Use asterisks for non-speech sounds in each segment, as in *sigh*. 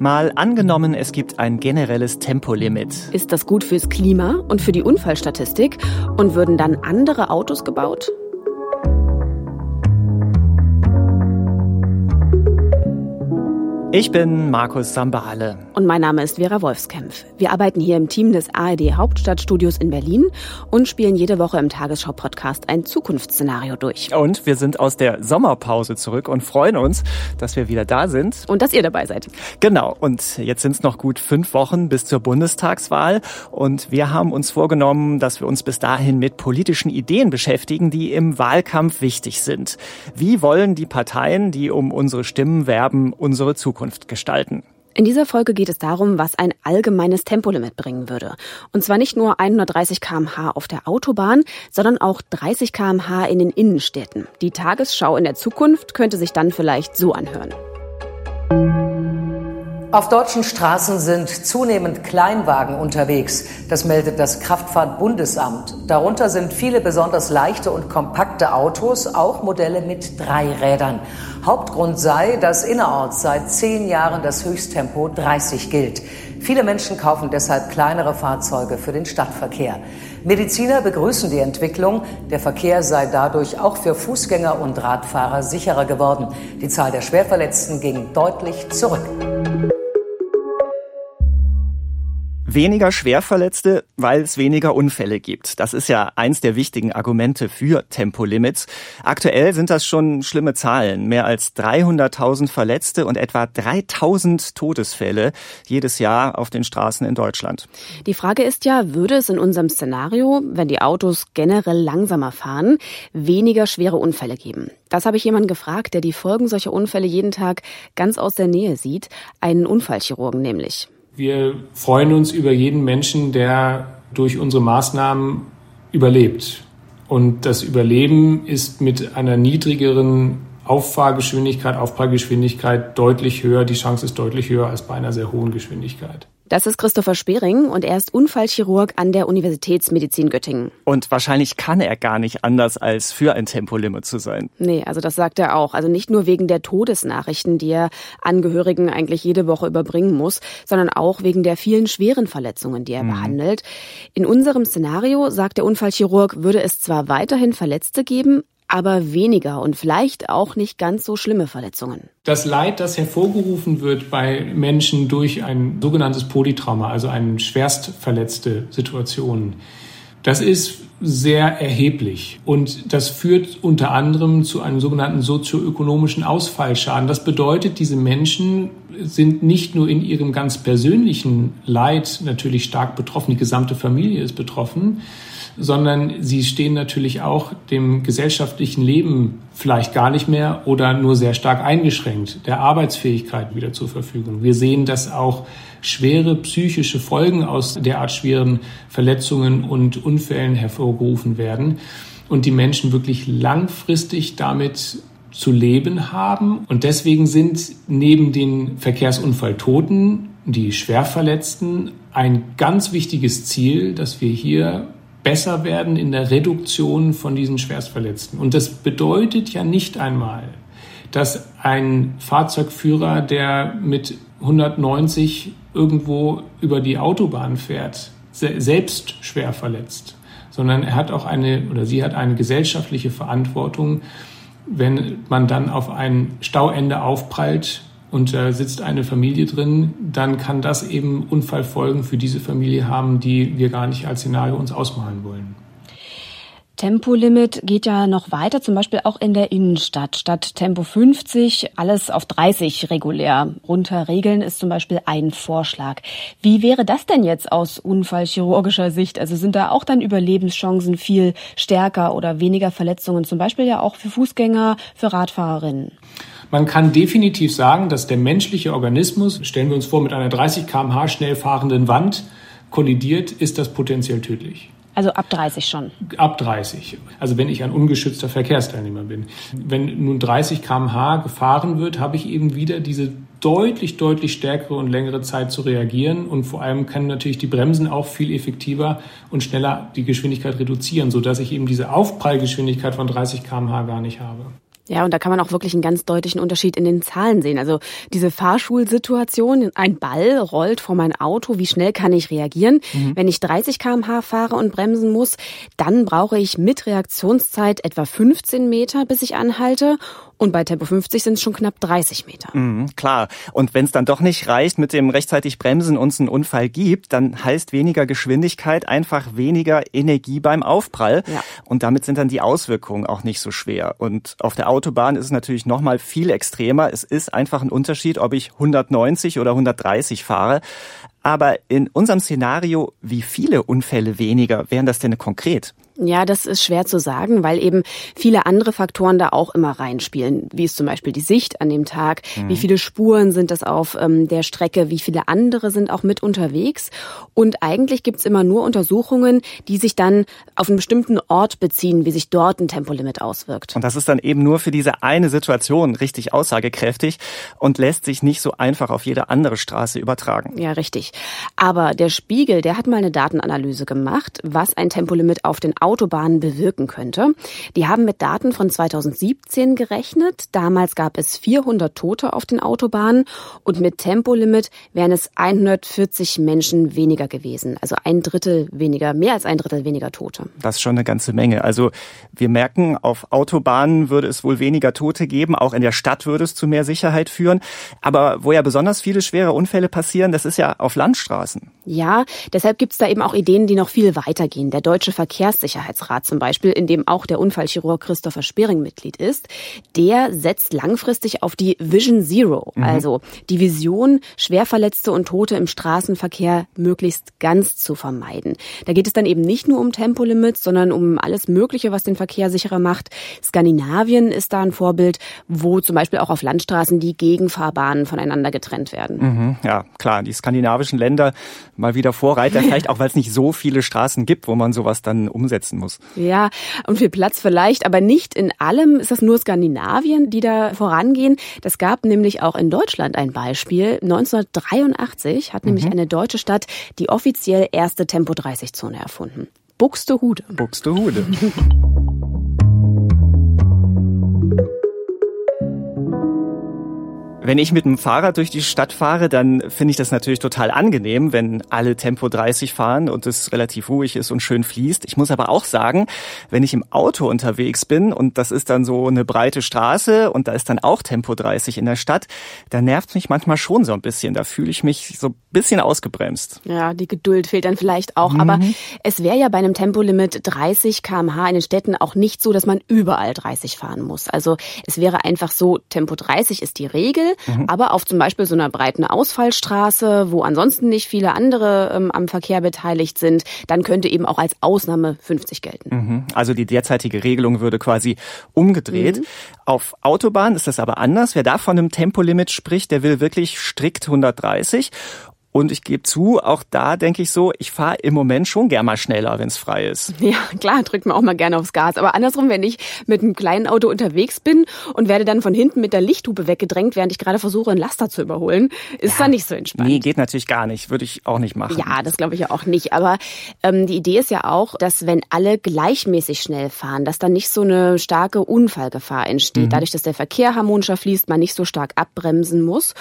Mal angenommen, es gibt ein generelles Tempolimit. Ist das gut fürs Klima und für die Unfallstatistik? Und würden dann andere Autos gebaut? Ich bin Markus Sambale. Und mein Name ist Vera Wolfskämpf. Wir arbeiten hier im Team des ARD Hauptstadtstudios in Berlin und spielen jede Woche im Tagesschau-Podcast ein Zukunftsszenario durch. Und wir sind aus der Sommerpause zurück und freuen uns, dass wir wieder da sind. Und dass ihr dabei seid. Genau. Und jetzt sind es noch gut fünf Wochen bis zur Bundestagswahl. Und wir haben uns vorgenommen, dass wir uns bis dahin mit politischen Ideen beschäftigen, die im Wahlkampf wichtig sind. Wie wollen die Parteien, die um unsere Stimmen werben, unsere Zukunft Zukunft gestalten. In dieser Folge geht es darum, was ein allgemeines Tempolimit bringen würde. Und zwar nicht nur 130 kmh auf der Autobahn, sondern auch 30 kmh in den Innenstädten. Die Tagesschau in der Zukunft könnte sich dann vielleicht so anhören. Auf deutschen Straßen sind zunehmend Kleinwagen unterwegs. Das meldet das Kraftfahrtbundesamt. Darunter sind viele besonders leichte und kompakte Autos, auch Modelle mit drei Rädern. Hauptgrund sei, dass innerorts seit zehn Jahren das Höchsttempo 30 gilt. Viele Menschen kaufen deshalb kleinere Fahrzeuge für den Stadtverkehr. Mediziner begrüßen die Entwicklung. Der Verkehr sei dadurch auch für Fußgänger und Radfahrer sicherer geworden. Die Zahl der Schwerverletzten ging deutlich zurück. Weniger Schwerverletzte, weil es weniger Unfälle gibt. Das ist ja eins der wichtigen Argumente für Tempolimits. Aktuell sind das schon schlimme Zahlen. Mehr als 300.000 Verletzte und etwa 3.000 Todesfälle jedes Jahr auf den Straßen in Deutschland. Die Frage ist ja, würde es in unserem Szenario, wenn die Autos generell langsamer fahren, weniger schwere Unfälle geben? Das habe ich jemanden gefragt, der die Folgen solcher Unfälle jeden Tag ganz aus der Nähe sieht. Einen Unfallchirurgen nämlich. Wir freuen uns über jeden Menschen, der durch unsere Maßnahmen überlebt. Und das Überleben ist mit einer niedrigeren Auffahrgeschwindigkeit, Aufprallgeschwindigkeit deutlich höher. Die Chance ist deutlich höher als bei einer sehr hohen Geschwindigkeit. Das ist Christopher Spering und er ist Unfallchirurg an der Universitätsmedizin Göttingen. Und wahrscheinlich kann er gar nicht anders, als für ein Tempolimit zu sein. Nee, also das sagt er auch. Also nicht nur wegen der Todesnachrichten, die er Angehörigen eigentlich jede Woche überbringen muss, sondern auch wegen der vielen schweren Verletzungen, die er mhm. behandelt. In unserem Szenario, sagt der Unfallchirurg, würde es zwar weiterhin Verletzte geben, aber weniger und vielleicht auch nicht ganz so schlimme Verletzungen. Das Leid, das hervorgerufen wird bei Menschen durch ein sogenanntes Polytrauma, also eine schwerst verletzte Situation, das ist sehr erheblich und das führt unter anderem zu einem sogenannten sozioökonomischen Ausfallschaden. Das bedeutet, diese Menschen sind nicht nur in ihrem ganz persönlichen Leid natürlich stark betroffen, die gesamte Familie ist betroffen, sondern sie stehen natürlich auch dem gesellschaftlichen Leben vielleicht gar nicht mehr oder nur sehr stark eingeschränkt, der Arbeitsfähigkeit wieder zur Verfügung. Wir sehen, dass auch schwere psychische Folgen aus derart schweren Verletzungen und Unfällen hervorgerufen werden und die Menschen wirklich langfristig damit zu leben haben. Und deswegen sind neben den Verkehrsunfalltoten die Schwerverletzten ein ganz wichtiges Ziel, dass wir hier besser werden in der Reduktion von diesen Schwerstverletzten. Und das bedeutet ja nicht einmal, dass ein Fahrzeugführer, der mit 190 irgendwo über die Autobahn fährt, selbst schwer verletzt, sondern er hat auch eine oder sie hat eine gesellschaftliche Verantwortung, wenn man dann auf ein Stauende aufprallt und da sitzt eine Familie drin, dann kann das eben Unfallfolgen für diese Familie haben, die wir gar nicht als Szenario uns ausmalen wollen. Tempolimit geht ja noch weiter, zum Beispiel auch in der Innenstadt. Statt Tempo 50 alles auf 30 regulär runterregeln ist zum Beispiel ein Vorschlag. Wie wäre das denn jetzt aus unfallchirurgischer Sicht? Also sind da auch dann Überlebenschancen viel stärker oder weniger Verletzungen, zum Beispiel ja auch für Fußgänger, für Radfahrerinnen? Man kann definitiv sagen, dass der menschliche Organismus, stellen wir uns vor, mit einer 30 kmh schnell fahrenden Wand kollidiert, ist das potenziell tödlich. Also ab 30 schon. Ab 30. Also wenn ich ein ungeschützter Verkehrsteilnehmer bin. Wenn nun 30 kmh gefahren wird, habe ich eben wieder diese deutlich, deutlich stärkere und längere Zeit zu reagieren. Und vor allem können natürlich die Bremsen auch viel effektiver und schneller die Geschwindigkeit reduzieren, sodass ich eben diese Aufprallgeschwindigkeit von 30 kmh gar nicht habe. Ja, und da kann man auch wirklich einen ganz deutlichen Unterschied in den Zahlen sehen. Also diese Fahrschulsituation, ein Ball rollt vor mein Auto, wie schnell kann ich reagieren? Mhm. Wenn ich 30 kmh fahre und bremsen muss, dann brauche ich mit Reaktionszeit etwa 15 Meter, bis ich anhalte. Und bei Tempo 50 sind es schon knapp 30 Meter. Mhm, klar. Und wenn es dann doch nicht reicht mit dem rechtzeitig Bremsen und es einen Unfall gibt, dann heißt weniger Geschwindigkeit einfach weniger Energie beim Aufprall. Ja. Und damit sind dann die Auswirkungen auch nicht so schwer. Und auf der Autobahn ist es natürlich noch mal viel extremer. Es ist einfach ein Unterschied, ob ich 190 oder 130 fahre. Aber in unserem Szenario, wie viele Unfälle weniger wären das denn konkret? Ja, das ist schwer zu sagen, weil eben viele andere Faktoren da auch immer reinspielen. Wie ist zum Beispiel die Sicht an dem Tag? Mhm. Wie viele Spuren sind es auf ähm, der Strecke? Wie viele andere sind auch mit unterwegs? Und eigentlich gibt's immer nur Untersuchungen, die sich dann auf einen bestimmten Ort beziehen, wie sich dort ein Tempolimit auswirkt. Und das ist dann eben nur für diese eine Situation richtig aussagekräftig und lässt sich nicht so einfach auf jede andere Straße übertragen. Ja, richtig. Aber der Spiegel, der hat mal eine Datenanalyse gemacht, was ein Tempolimit auf den Autobahnen bewirken könnte. Die haben mit Daten von 2017 gerechnet. Damals gab es 400 Tote auf den Autobahnen und mit Tempolimit wären es 140 Menschen weniger gewesen. Also ein Drittel weniger, mehr als ein Drittel weniger Tote. Das ist schon eine ganze Menge. Also wir merken, auf Autobahnen würde es wohl weniger Tote geben. Auch in der Stadt würde es zu mehr Sicherheit führen. Aber wo ja besonders viele schwere Unfälle passieren, das ist ja auf Landstraßen. Ja, deshalb gibt es da eben auch Ideen, die noch viel weitergehen. Der Deutsche Verkehrssicherheit Sicherheitsrat zum Beispiel, in dem auch der Unfallchirurg Christopher Spering Mitglied ist, der setzt langfristig auf die Vision Zero, mhm. also die Vision, Schwerverletzte und Tote im Straßenverkehr möglichst ganz zu vermeiden. Da geht es dann eben nicht nur um Tempolimits, sondern um alles Mögliche, was den Verkehr sicherer macht. Skandinavien ist da ein Vorbild, wo zum Beispiel auch auf Landstraßen die Gegenfahrbahnen voneinander getrennt werden. Mhm, ja, klar, die skandinavischen Länder mal wieder Vorreiter, *laughs* vielleicht auch, weil es nicht so viele Straßen gibt, wo man sowas dann umsetzt setzen muss. Ja, und viel Platz vielleicht, aber nicht in allem ist das nur Skandinavien, die da vorangehen. Das gab nämlich auch in Deutschland ein Beispiel. 1983 hat mhm. nämlich eine deutsche Stadt die offiziell erste Tempo-30-Zone erfunden. Buxtehude. Buxtehude. *laughs* Wenn ich mit dem Fahrrad durch die Stadt fahre, dann finde ich das natürlich total angenehm, wenn alle Tempo 30 fahren und es relativ ruhig ist und schön fließt. Ich muss aber auch sagen, wenn ich im Auto unterwegs bin und das ist dann so eine breite Straße und da ist dann auch Tempo 30 in der Stadt, da nervt mich manchmal schon so ein bisschen. Da fühle ich mich so bisschen ausgebremst. Ja, die Geduld fehlt dann vielleicht auch. Mhm. Aber es wäre ja bei einem Tempolimit 30 kmh in den Städten auch nicht so, dass man überall 30 fahren muss. Also es wäre einfach so, Tempo 30 ist die Regel Mhm. Aber auf zum Beispiel so einer breiten Ausfallstraße, wo ansonsten nicht viele andere ähm, am Verkehr beteiligt sind, dann könnte eben auch als Ausnahme 50 gelten. Mhm. Also die derzeitige Regelung würde quasi umgedreht. Mhm. Auf Autobahnen ist das aber anders. Wer da von einem Tempolimit spricht, der will wirklich strikt 130. Und ich gebe zu, auch da denke ich so, ich fahre im Moment schon gern mal schneller, wenn es frei ist. Ja, klar, drückt man auch mal gerne aufs Gas. Aber andersrum, wenn ich mit einem kleinen Auto unterwegs bin und werde dann von hinten mit der Lichthupe weggedrängt, während ich gerade versuche, einen Laster zu überholen, ist ja, dann nicht so entspannt. Nee, geht natürlich gar nicht. Würde ich auch nicht machen. Ja, das glaube ich ja auch nicht. Aber ähm, die Idee ist ja auch, dass wenn alle gleichmäßig schnell fahren, dass dann nicht so eine starke Unfallgefahr entsteht. Mhm. Dadurch, dass der Verkehr harmonischer fließt, man nicht so stark abbremsen muss.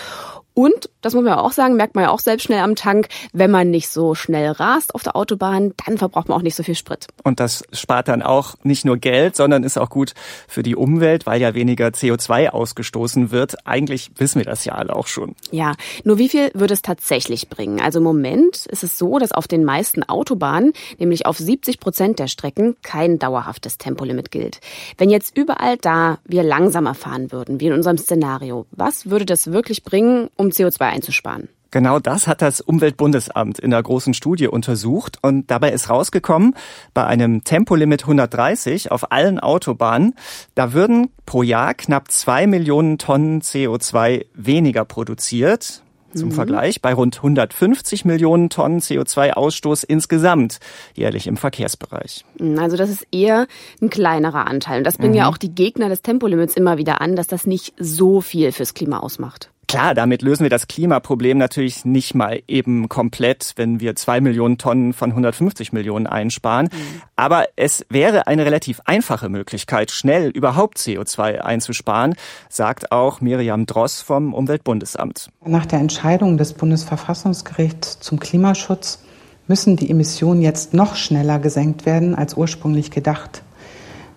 Und, das muss man auch sagen, merkt man ja auch selbst schnell am Tank, wenn man nicht so schnell rast auf der Autobahn, dann verbraucht man auch nicht so viel Sprit. Und das spart dann auch nicht nur Geld, sondern ist auch gut für die Umwelt, weil ja weniger CO2 ausgestoßen wird. Eigentlich wissen wir das ja alle auch schon. Ja, nur wie viel würde es tatsächlich bringen? Also im Moment ist es so, dass auf den meisten Autobahnen, nämlich auf 70 Prozent der Strecken, kein dauerhaftes Tempolimit gilt. Wenn jetzt überall da wir langsamer fahren würden, wie in unserem Szenario, was würde das wirklich bringen, um um CO2 einzusparen. Genau das hat das Umweltbundesamt in einer großen Studie untersucht und dabei ist rausgekommen, bei einem Tempolimit 130 auf allen Autobahnen, da würden pro Jahr knapp zwei Millionen Tonnen CO2 weniger produziert. Zum mhm. Vergleich bei rund 150 Millionen Tonnen CO2-Ausstoß insgesamt jährlich im Verkehrsbereich. Also das ist eher ein kleinerer Anteil. Und das bringen mhm. ja auch die Gegner des Tempolimits immer wieder an, dass das nicht so viel fürs Klima ausmacht. Klar, damit lösen wir das Klimaproblem natürlich nicht mal eben komplett, wenn wir zwei Millionen Tonnen von 150 Millionen einsparen. Mhm. Aber es wäre eine relativ einfache Möglichkeit, schnell überhaupt CO2 einzusparen, sagt auch Miriam Dross vom Umweltbundesamt. Nach der Entscheidung des Bundesverfassungsgerichts zum Klimaschutz müssen die Emissionen jetzt noch schneller gesenkt werden als ursprünglich gedacht.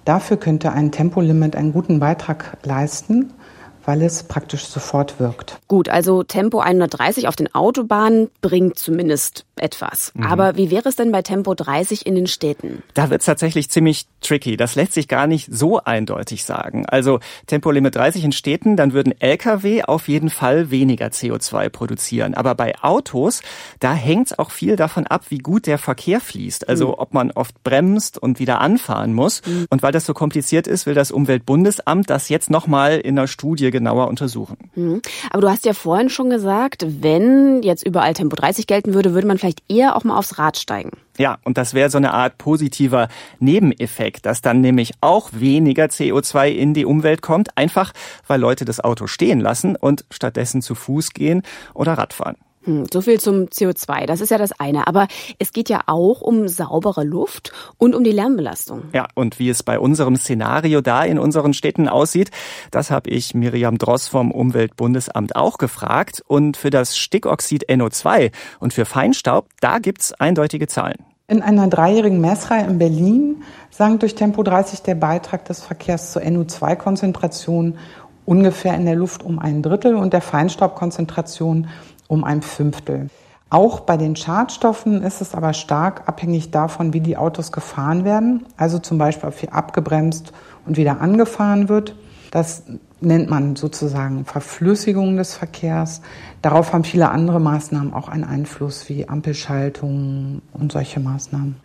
Dafür könnte ein Tempolimit einen guten Beitrag leisten weil es praktisch sofort wirkt. Gut, also Tempo 130 auf den Autobahnen bringt zumindest etwas. Mhm. Aber wie wäre es denn bei Tempo 30 in den Städten? Da wird es tatsächlich ziemlich tricky. Das lässt sich gar nicht so eindeutig sagen. Also Tempolimit 30 in Städten, dann würden Lkw auf jeden Fall weniger CO2 produzieren. Aber bei Autos, da hängt es auch viel davon ab, wie gut der Verkehr fließt. Also mhm. ob man oft bremst und wieder anfahren muss. Mhm. Und weil das so kompliziert ist, will das Umweltbundesamt das jetzt nochmal in einer Studie genauer untersuchen. Mhm. Aber du hast ja vorhin schon gesagt, wenn jetzt überall Tempo 30 gelten würde, würde man vielleicht vielleicht eher auch mal aufs Rad steigen. Ja, und das wäre so eine Art positiver Nebeneffekt, dass dann nämlich auch weniger CO2 in die Umwelt kommt, einfach weil Leute das Auto stehen lassen und stattdessen zu Fuß gehen oder Radfahren. Hm, so viel zum CO2, das ist ja das eine. Aber es geht ja auch um saubere Luft und um die Lärmbelastung. Ja, und wie es bei unserem Szenario da in unseren Städten aussieht, das habe ich Miriam Dross vom Umweltbundesamt auch gefragt. Und für das Stickoxid NO2 und für Feinstaub, da gibt's eindeutige Zahlen. In einer dreijährigen Messreihe in Berlin sank durch Tempo 30 der Beitrag des Verkehrs zur NO2-Konzentration ungefähr in der Luft um ein Drittel und der Feinstaubkonzentration um ein Fünftel. Auch bei den Schadstoffen ist es aber stark abhängig davon, wie die Autos gefahren werden. Also zum Beispiel, ob hier abgebremst und wieder angefahren wird. Das nennt man sozusagen Verflüssigung des Verkehrs. Darauf haben viele andere Maßnahmen auch einen Einfluss, wie Ampelschaltung und solche Maßnahmen.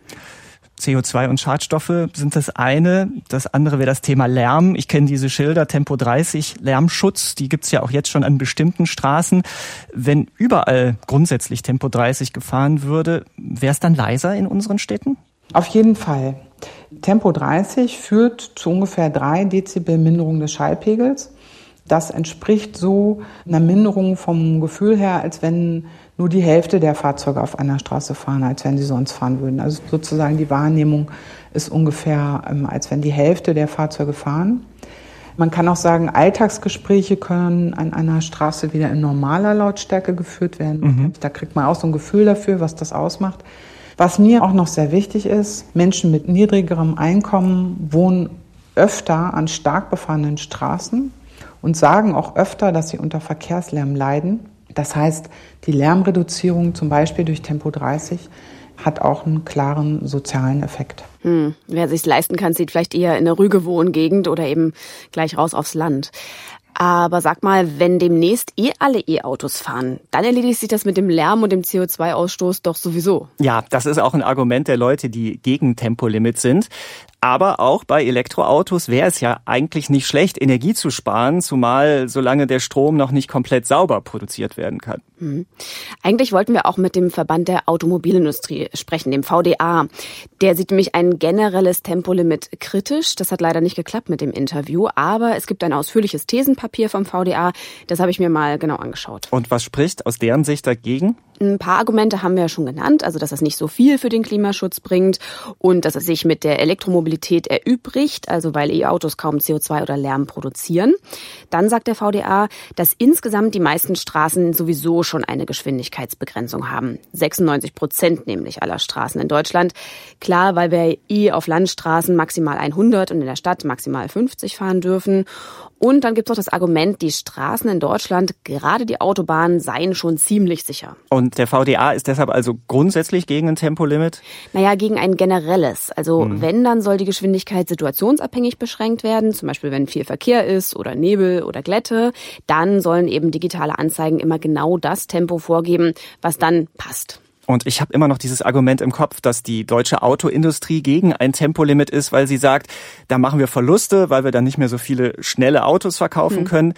CO2 und Schadstoffe sind das eine. Das andere wäre das Thema Lärm. Ich kenne diese Schilder Tempo 30 Lärmschutz. Die gibt's ja auch jetzt schon an bestimmten Straßen. Wenn überall grundsätzlich Tempo 30 gefahren würde, wäre es dann leiser in unseren Städten? Auf jeden Fall. Tempo 30 führt zu ungefähr drei Dezibel Minderung des Schallpegels. Das entspricht so einer Minderung vom Gefühl her, als wenn nur die Hälfte der Fahrzeuge auf einer Straße fahren, als wenn sie sonst fahren würden. Also sozusagen die Wahrnehmung ist ungefähr, ähm, als wenn die Hälfte der Fahrzeuge fahren. Man kann auch sagen, Alltagsgespräche können an einer Straße wieder in normaler Lautstärke geführt werden. Mhm. Da kriegt man auch so ein Gefühl dafür, was das ausmacht. Was mir auch noch sehr wichtig ist, Menschen mit niedrigerem Einkommen wohnen öfter an stark befahrenen Straßen und sagen auch öfter, dass sie unter Verkehrslärm leiden. Das heißt, die Lärmreduzierung zum Beispiel durch Tempo 30 hat auch einen klaren sozialen Effekt. Hm. Wer sich leisten kann, sieht vielleicht eher in eine Rüge Wohngegend oder eben gleich raus aufs Land. Aber sag mal, wenn demnächst eh alle E-Autos fahren, dann erledigt sich das mit dem Lärm und dem CO2-Ausstoß doch sowieso. Ja, das ist auch ein Argument der Leute, die gegen Tempolimit sind. Aber auch bei Elektroautos wäre es ja eigentlich nicht schlecht, Energie zu sparen, zumal solange der Strom noch nicht komplett sauber produziert werden kann. Mhm. Eigentlich wollten wir auch mit dem Verband der Automobilindustrie sprechen, dem VDA. Der sieht nämlich ein generelles Tempolimit kritisch. Das hat leider nicht geklappt mit dem Interview, aber es gibt ein ausführliches Thesenpapier vom VDA. Das habe ich mir mal genau angeschaut. Und was spricht aus deren Sicht dagegen? Ein paar Argumente haben wir ja schon genannt, also dass es nicht so viel für den Klimaschutz bringt und dass es sich mit der Elektromobilität erübrigt, also weil E-Autos kaum CO2 oder Lärm produzieren. Dann sagt der VDA, dass insgesamt die meisten Straßen sowieso schon eine Geschwindigkeitsbegrenzung haben. 96 Prozent nämlich aller Straßen in Deutschland. Klar, weil wir eh auf Landstraßen maximal 100 und in der Stadt maximal 50 fahren dürfen. Und dann gibt es noch das Argument, die Straßen in Deutschland, gerade die Autobahnen, seien schon ziemlich sicher. Und der VDA ist deshalb also grundsätzlich gegen ein Tempolimit? Naja, gegen ein generelles. Also hm. wenn, dann soll die Geschwindigkeit situationsabhängig beschränkt werden. Zum Beispiel, wenn viel Verkehr ist oder Nebel oder Glätte. Dann sollen eben digitale Anzeigen immer genau das Tempo vorgeben, was dann passt. Und ich habe immer noch dieses Argument im Kopf, dass die deutsche Autoindustrie gegen ein Tempolimit ist, weil sie sagt, da machen wir Verluste, weil wir dann nicht mehr so viele schnelle Autos verkaufen mhm. können.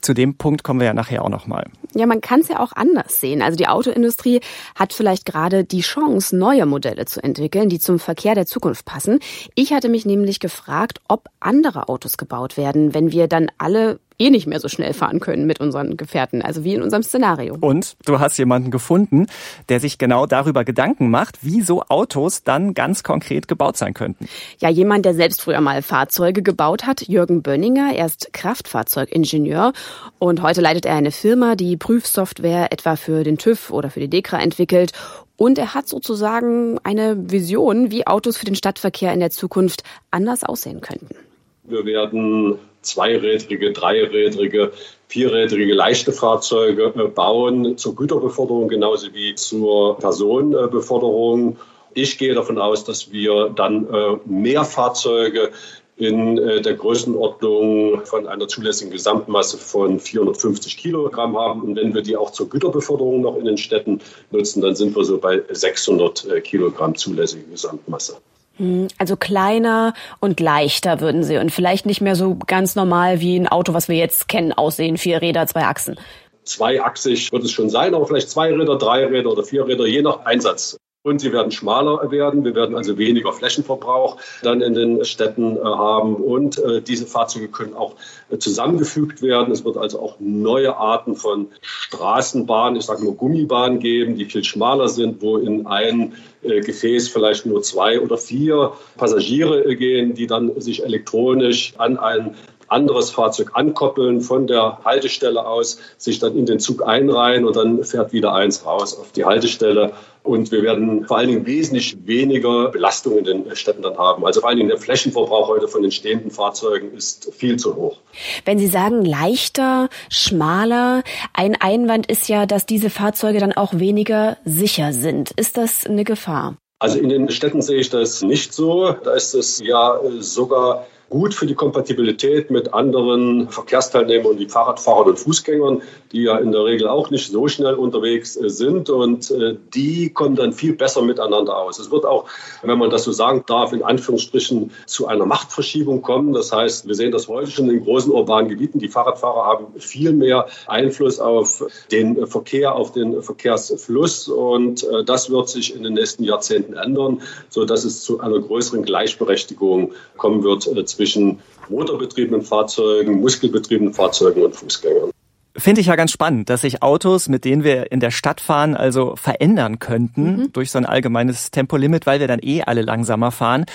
Zu dem Punkt kommen wir ja nachher auch noch mal. Ja, man kann es ja auch anders sehen. Also die Autoindustrie hat vielleicht gerade die Chance, neue Modelle zu entwickeln, die zum Verkehr der Zukunft passen. Ich hatte mich nämlich gefragt, ob andere Autos gebaut werden, wenn wir dann alle eh nicht mehr so schnell fahren können mit unseren Gefährten, also wie in unserem Szenario. Und du hast jemanden gefunden, der sich genau darüber Gedanken macht, wie so Autos dann ganz konkret gebaut sein könnten. Ja, jemand, der selbst früher mal Fahrzeuge gebaut hat, Jürgen Bönninger. Er ist Kraftfahrzeugingenieur und heute leitet er eine Firma, die Prüfsoftware etwa für den TÜV oder für die DEKRA entwickelt und er hat sozusagen eine Vision, wie Autos für den Stadtverkehr in der Zukunft anders aussehen könnten. Wir werden zweirädrige, dreirädrige, vierrädrige leichte Fahrzeuge äh, bauen zur Güterbeförderung genauso wie zur Personenbeförderung. Ich gehe davon aus, dass wir dann äh, mehr Fahrzeuge in äh, der Größenordnung von einer zulässigen Gesamtmasse von 450 Kilogramm haben. Und wenn wir die auch zur Güterbeförderung noch in den Städten nutzen, dann sind wir so bei 600 Kilogramm zulässige Gesamtmasse. Hm, also kleiner und leichter würden sie und vielleicht nicht mehr so ganz normal wie ein Auto, was wir jetzt kennen, aussehen. Vier Räder, zwei Achsen. Zweiachsig wird es schon sein, aber vielleicht zwei Räder, drei Räder oder vier Räder, je nach Einsatz. Und sie werden schmaler werden. Wir werden also weniger Flächenverbrauch dann in den Städten äh, haben. Und äh, diese Fahrzeuge können auch äh, zusammengefügt werden. Es wird also auch neue Arten von Straßenbahnen, ich sage nur Gummibahnen geben, die viel schmaler sind, wo in ein Gefäß vielleicht nur zwei oder vier Passagiere gehen, die dann sich elektronisch an ein anderes Fahrzeug ankoppeln von der Haltestelle aus, sich dann in den Zug einreihen und dann fährt wieder eins raus auf die Haltestelle. Und wir werden vor allen Dingen wesentlich weniger Belastung in den Städten dann haben. Also vor allen Dingen der Flächenverbrauch heute von den stehenden Fahrzeugen ist viel zu hoch. Wenn Sie sagen leichter, schmaler, ein Einwand ist ja, dass diese Fahrzeuge dann auch weniger sicher sind. Ist das eine Gefahr? Also in den Städten sehe ich das nicht so. Da ist es ja sogar gut für die Kompatibilität mit anderen Verkehrsteilnehmern wie Fahrradfahrern und Fußgängern, die ja in der Regel auch nicht so schnell unterwegs äh, sind. Und äh, die kommen dann viel besser miteinander aus. Es wird auch, wenn man das so sagen darf, in Anführungsstrichen zu einer Machtverschiebung kommen. Das heißt, wir sehen das heute schon in großen urbanen Gebieten. Die Fahrradfahrer haben viel mehr Einfluss auf den Verkehr, auf den Verkehrsfluss. Und äh, das wird sich in den nächsten Jahrzehnten ändern, sodass es zu einer größeren Gleichberechtigung kommen wird zwischen zwischen motorbetriebenen Fahrzeugen, muskelbetriebenen Fahrzeugen und Fußgängern. Finde ich ja ganz spannend, dass sich Autos, mit denen wir in der Stadt fahren, also verändern könnten mhm. durch so ein allgemeines Tempolimit, weil wir dann eh alle langsamer fahren.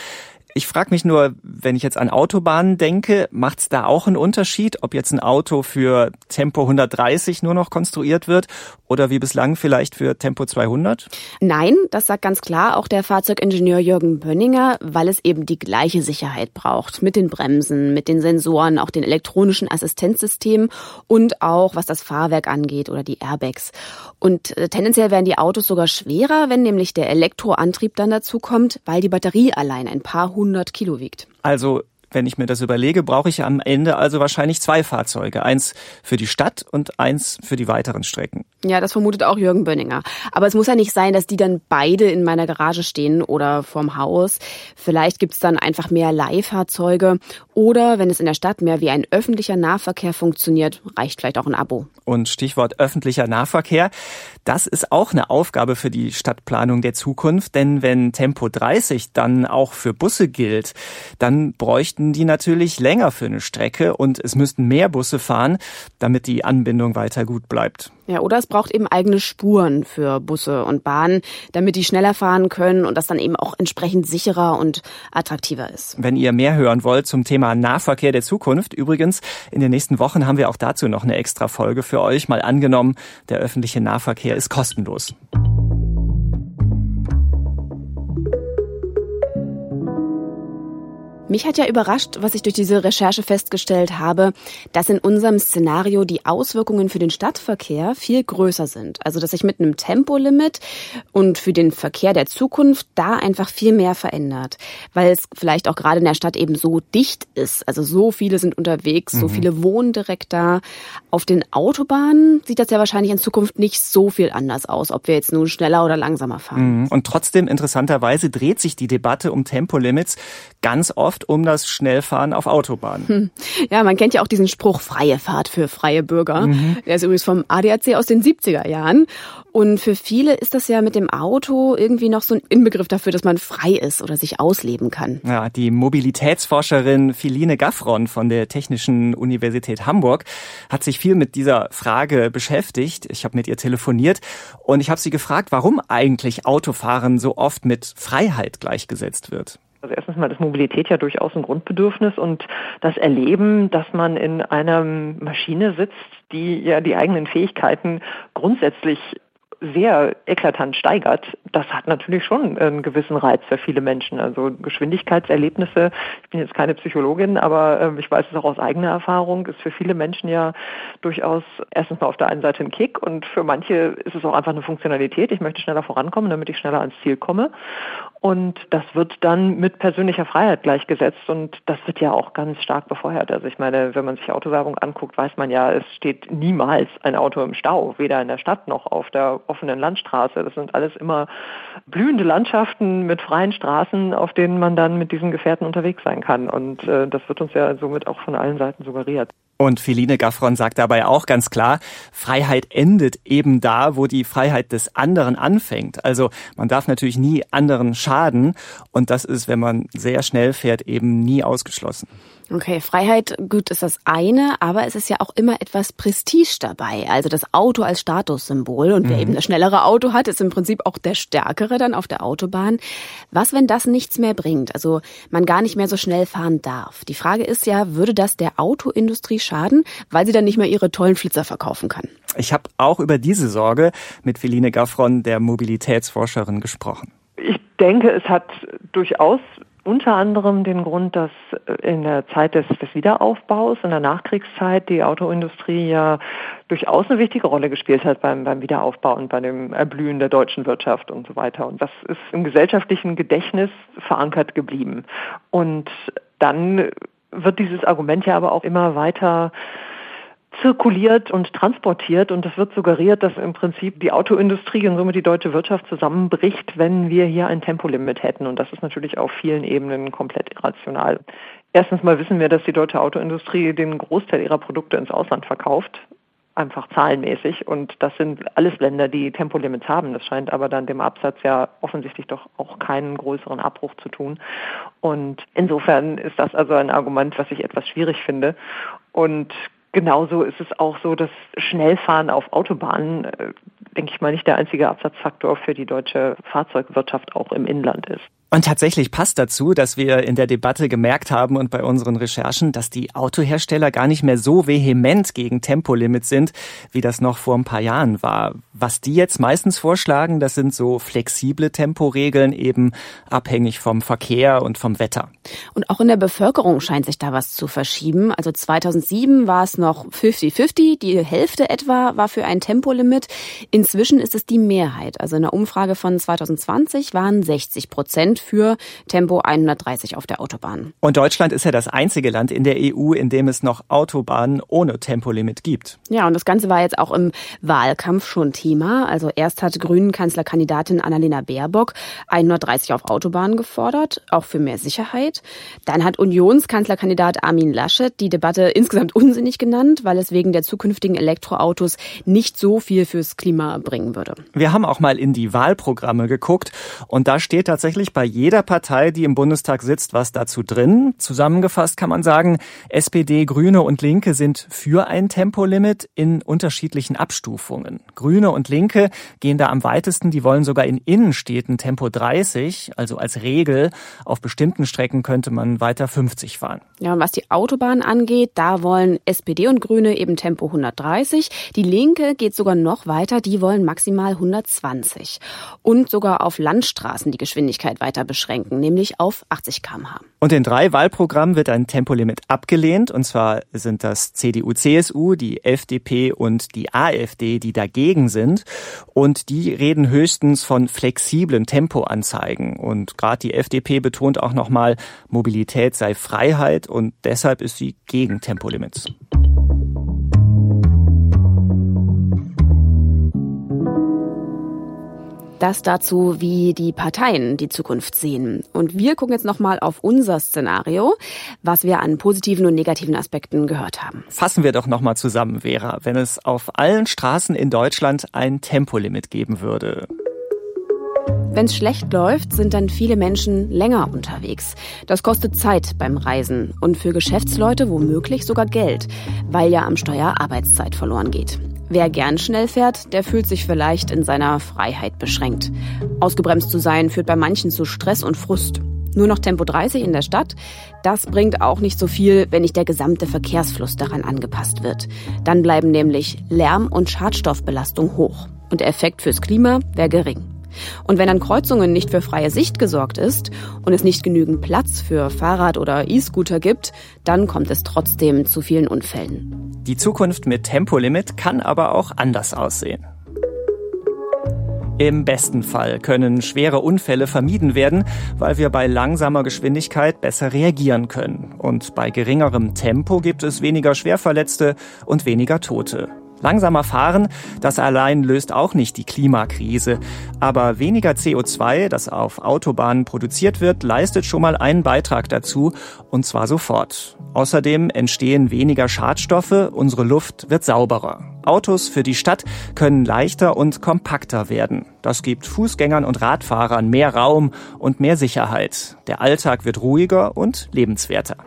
Ich frage mich nur, wenn ich jetzt an Autobahnen denke, macht es da auch einen Unterschied, ob jetzt ein Auto für Tempo 130 nur noch konstruiert wird oder wie bislang vielleicht für Tempo 200? Nein, das sagt ganz klar auch der Fahrzeugingenieur Jürgen Bönninger, weil es eben die gleiche Sicherheit braucht. Mit den Bremsen, mit den Sensoren, auch den elektronischen Assistenzsystemen und auch was das Fahrwerk angeht oder die Airbags. Und äh, tendenziell werden die Autos sogar schwerer, wenn nämlich der Elektroantrieb dann dazu kommt, weil die Batterie allein ein paar Kilo wiegt. Also wenn ich mir das überlege, brauche ich am Ende also wahrscheinlich zwei Fahrzeuge. Eins für die Stadt und eins für die weiteren Strecken. Ja, das vermutet auch Jürgen Bönninger. Aber es muss ja nicht sein, dass die dann beide in meiner Garage stehen oder vorm Haus. Vielleicht gibt's dann einfach mehr Leihfahrzeuge. Oder wenn es in der Stadt mehr wie ein öffentlicher Nahverkehr funktioniert, reicht vielleicht auch ein Abo. Und Stichwort öffentlicher Nahverkehr. Das ist auch eine Aufgabe für die Stadtplanung der Zukunft. Denn wenn Tempo 30 dann auch für Busse gilt, dann bräuchten bräuchten die natürlich länger für eine Strecke und es müssten mehr Busse fahren, damit die Anbindung weiter gut bleibt. Ja, oder es braucht eben eigene Spuren für Busse und Bahnen, damit die schneller fahren können und das dann eben auch entsprechend sicherer und attraktiver ist. Wenn ihr mehr hören wollt zum Thema Nahverkehr der Zukunft, übrigens, in den nächsten Wochen haben wir auch dazu noch eine extra Folge für euch. Mal angenommen, der öffentliche Nahverkehr ist kostenlos. Mich hat ja überrascht, was ich durch diese Recherche festgestellt habe, dass in unserem Szenario die Auswirkungen für den Stadtverkehr viel größer sind. Also, dass sich mit einem Tempolimit und für den Verkehr der Zukunft da einfach viel mehr verändert. Weil es vielleicht auch gerade in der Stadt eben so dicht ist. Also, so viele sind unterwegs, mhm. so viele wohnen direkt da. Auf den Autobahnen sieht das ja wahrscheinlich in Zukunft nicht so viel anders aus, ob wir jetzt nun schneller oder langsamer fahren. Mhm. Und trotzdem, interessanterweise, dreht sich die Debatte um Tempolimits ganz oft um das Schnellfahren auf Autobahnen. Hm. Ja, man kennt ja auch diesen Spruch freie Fahrt für freie Bürger. Mhm. Der ist übrigens vom ADAC aus den 70er Jahren. Und für viele ist das ja mit dem Auto irgendwie noch so ein Inbegriff dafür, dass man frei ist oder sich ausleben kann. Ja, die Mobilitätsforscherin Philine Gaffron von der Technischen Universität Hamburg hat sich viel mit dieser Frage beschäftigt. Ich habe mit ihr telefoniert und ich habe sie gefragt, warum eigentlich Autofahren so oft mit Freiheit gleichgesetzt wird. Also erstens mal ist Mobilität ja durchaus ein Grundbedürfnis und das Erleben, dass man in einer Maschine sitzt, die ja die eigenen Fähigkeiten grundsätzlich sehr eklatant steigert, das hat natürlich schon einen gewissen Reiz für viele Menschen. Also Geschwindigkeitserlebnisse, ich bin jetzt keine Psychologin, aber ähm, ich weiß es auch aus eigener Erfahrung, ist für viele Menschen ja durchaus erstens mal auf der einen Seite ein Kick und für manche ist es auch einfach eine Funktionalität. Ich möchte schneller vorankommen, damit ich schneller ans Ziel komme. Und das wird dann mit persönlicher Freiheit gleichgesetzt und das wird ja auch ganz stark befeuert. Also ich meine, wenn man sich Autowerbung anguckt, weiß man ja, es steht niemals ein Auto im Stau, weder in der Stadt noch auf der offenen Landstraße. Das sind alles immer blühende Landschaften mit freien Straßen, auf denen man dann mit diesen Gefährten unterwegs sein kann. Und äh, das wird uns ja somit auch von allen Seiten suggeriert. Und Philine Gaffron sagt dabei auch ganz klar, Freiheit endet eben da, wo die Freiheit des anderen anfängt. Also man darf natürlich nie anderen schaden und das ist, wenn man sehr schnell fährt, eben nie ausgeschlossen. Okay, Freiheit, gut, ist das eine, aber es ist ja auch immer etwas Prestige dabei. Also das Auto als Statussymbol und wer mhm. eben das schnellere Auto hat, ist im Prinzip auch der stärkere dann auf der Autobahn. Was, wenn das nichts mehr bringt? Also man gar nicht mehr so schnell fahren darf. Die Frage ist ja, würde das der Autoindustrie schaden, weil sie dann nicht mehr ihre tollen Flitzer verkaufen kann? Ich habe auch über diese Sorge mit Feline Gaffron, der Mobilitätsforscherin, gesprochen. Ich denke, es hat durchaus unter anderem den Grund, dass in der Zeit des, des, Wiederaufbaus, in der Nachkriegszeit, die Autoindustrie ja durchaus eine wichtige Rolle gespielt hat beim, beim Wiederaufbau und bei dem Erblühen der deutschen Wirtschaft und so weiter. Und das ist im gesellschaftlichen Gedächtnis verankert geblieben. Und dann wird dieses Argument ja aber auch immer weiter zirkuliert und transportiert und es wird suggeriert, dass im Prinzip die Autoindustrie und somit die deutsche Wirtschaft zusammenbricht, wenn wir hier ein Tempolimit hätten. Und das ist natürlich auf vielen Ebenen komplett irrational. Erstens mal wissen wir, dass die deutsche Autoindustrie den Großteil ihrer Produkte ins Ausland verkauft einfach zahlenmäßig. Und das sind alles Länder, die Tempolimits haben. Das scheint aber dann dem Absatz ja offensichtlich doch auch keinen größeren Abbruch zu tun. Und insofern ist das also ein Argument, was ich etwas schwierig finde. Und Genauso ist es auch so, dass Schnellfahren auf Autobahnen, äh, denke ich mal, nicht der einzige Absatzfaktor für die deutsche Fahrzeugwirtschaft auch im Inland ist. Und tatsächlich passt dazu, dass wir in der Debatte gemerkt haben und bei unseren Recherchen, dass die Autohersteller gar nicht mehr so vehement gegen Tempolimits sind, wie das noch vor ein paar Jahren war. Was die jetzt meistens vorschlagen, das sind so flexible Temporegeln, eben abhängig vom Verkehr und vom Wetter. Und auch in der Bevölkerung scheint sich da was zu verschieben. Also 2007 war es noch 50-50, die Hälfte etwa war für ein Tempolimit. Inzwischen ist es die Mehrheit. Also in der Umfrage von 2020 waren 60 Prozent sind für Tempo 130 auf der Autobahn. Und Deutschland ist ja das einzige Land in der EU, in dem es noch Autobahnen ohne Tempolimit gibt. Ja, und das Ganze war jetzt auch im Wahlkampf schon Thema. Also erst hat Grünen Kanzlerkandidatin Annalena Baerbock 130 auf Autobahnen gefordert, auch für mehr Sicherheit. Dann hat Unionskanzlerkandidat Armin Laschet die Debatte insgesamt unsinnig genannt, weil es wegen der zukünftigen Elektroautos nicht so viel fürs Klima bringen würde. Wir haben auch mal in die Wahlprogramme geguckt und da steht tatsächlich bei jeder Partei, die im Bundestag sitzt, was dazu drin. Zusammengefasst kann man sagen, SPD, Grüne und Linke sind für ein Tempolimit in unterschiedlichen Abstufungen. Grüne und Linke gehen da am weitesten, die wollen sogar in Innenstädten Tempo 30, also als Regel. Auf bestimmten Strecken könnte man weiter 50 fahren. Ja, und was die Autobahn angeht, da wollen SPD und Grüne eben Tempo 130. Die Linke geht sogar noch weiter, die wollen maximal 120. Und sogar auf Landstraßen die Geschwindigkeit weiter weiter beschränken, nämlich auf 80 km/h. Und in drei Wahlprogrammen wird ein Tempolimit abgelehnt. Und zwar sind das CDU, CSU, die FDP und die AfD, die dagegen sind. Und die reden höchstens von flexiblen Tempoanzeigen. Und gerade die FDP betont auch nochmal, Mobilität sei Freiheit und deshalb ist sie gegen Tempolimits. Das dazu, wie die Parteien die Zukunft sehen. Und wir gucken jetzt nochmal auf unser Szenario, was wir an positiven und negativen Aspekten gehört haben. Fassen wir doch nochmal zusammen, Vera, wenn es auf allen Straßen in Deutschland ein Tempolimit geben würde. Wenn es schlecht läuft, sind dann viele Menschen länger unterwegs. Das kostet Zeit beim Reisen und für Geschäftsleute womöglich sogar Geld, weil ja am Steuer Arbeitszeit verloren geht. Wer gern schnell fährt, der fühlt sich vielleicht in seiner Freiheit beschränkt. Ausgebremst zu sein führt bei manchen zu Stress und Frust. Nur noch Tempo 30 in der Stadt, das bringt auch nicht so viel, wenn nicht der gesamte Verkehrsfluss daran angepasst wird. Dann bleiben nämlich Lärm und Schadstoffbelastung hoch. Und der Effekt fürs Klima wäre gering. Und wenn an Kreuzungen nicht für freie Sicht gesorgt ist und es nicht genügend Platz für Fahrrad- oder E-Scooter gibt, dann kommt es trotzdem zu vielen Unfällen. Die Zukunft mit Tempolimit kann aber auch anders aussehen. Im besten Fall können schwere Unfälle vermieden werden, weil wir bei langsamer Geschwindigkeit besser reagieren können. Und bei geringerem Tempo gibt es weniger Schwerverletzte und weniger Tote. Langsamer fahren, das allein löst auch nicht die Klimakrise. Aber weniger CO2, das auf Autobahnen produziert wird, leistet schon mal einen Beitrag dazu, und zwar sofort. Außerdem entstehen weniger Schadstoffe, unsere Luft wird sauberer. Autos für die Stadt können leichter und kompakter werden. Das gibt Fußgängern und Radfahrern mehr Raum und mehr Sicherheit. Der Alltag wird ruhiger und lebenswerter.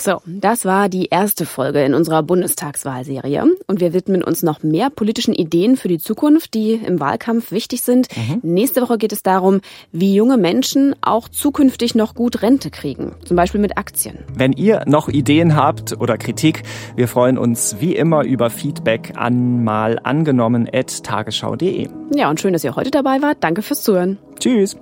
So, das war die erste Folge in unserer Bundestagswahlserie. Und wir widmen uns noch mehr politischen Ideen für die Zukunft, die im Wahlkampf wichtig sind. Mhm. Nächste Woche geht es darum, wie junge Menschen auch zukünftig noch gut Rente kriegen. Zum Beispiel mit Aktien. Wenn ihr noch Ideen habt oder Kritik, wir freuen uns wie immer über Feedback an mal angenommen at tagesschau.de. Ja, und schön, dass ihr heute dabei wart. Danke fürs Zuhören. Tschüss.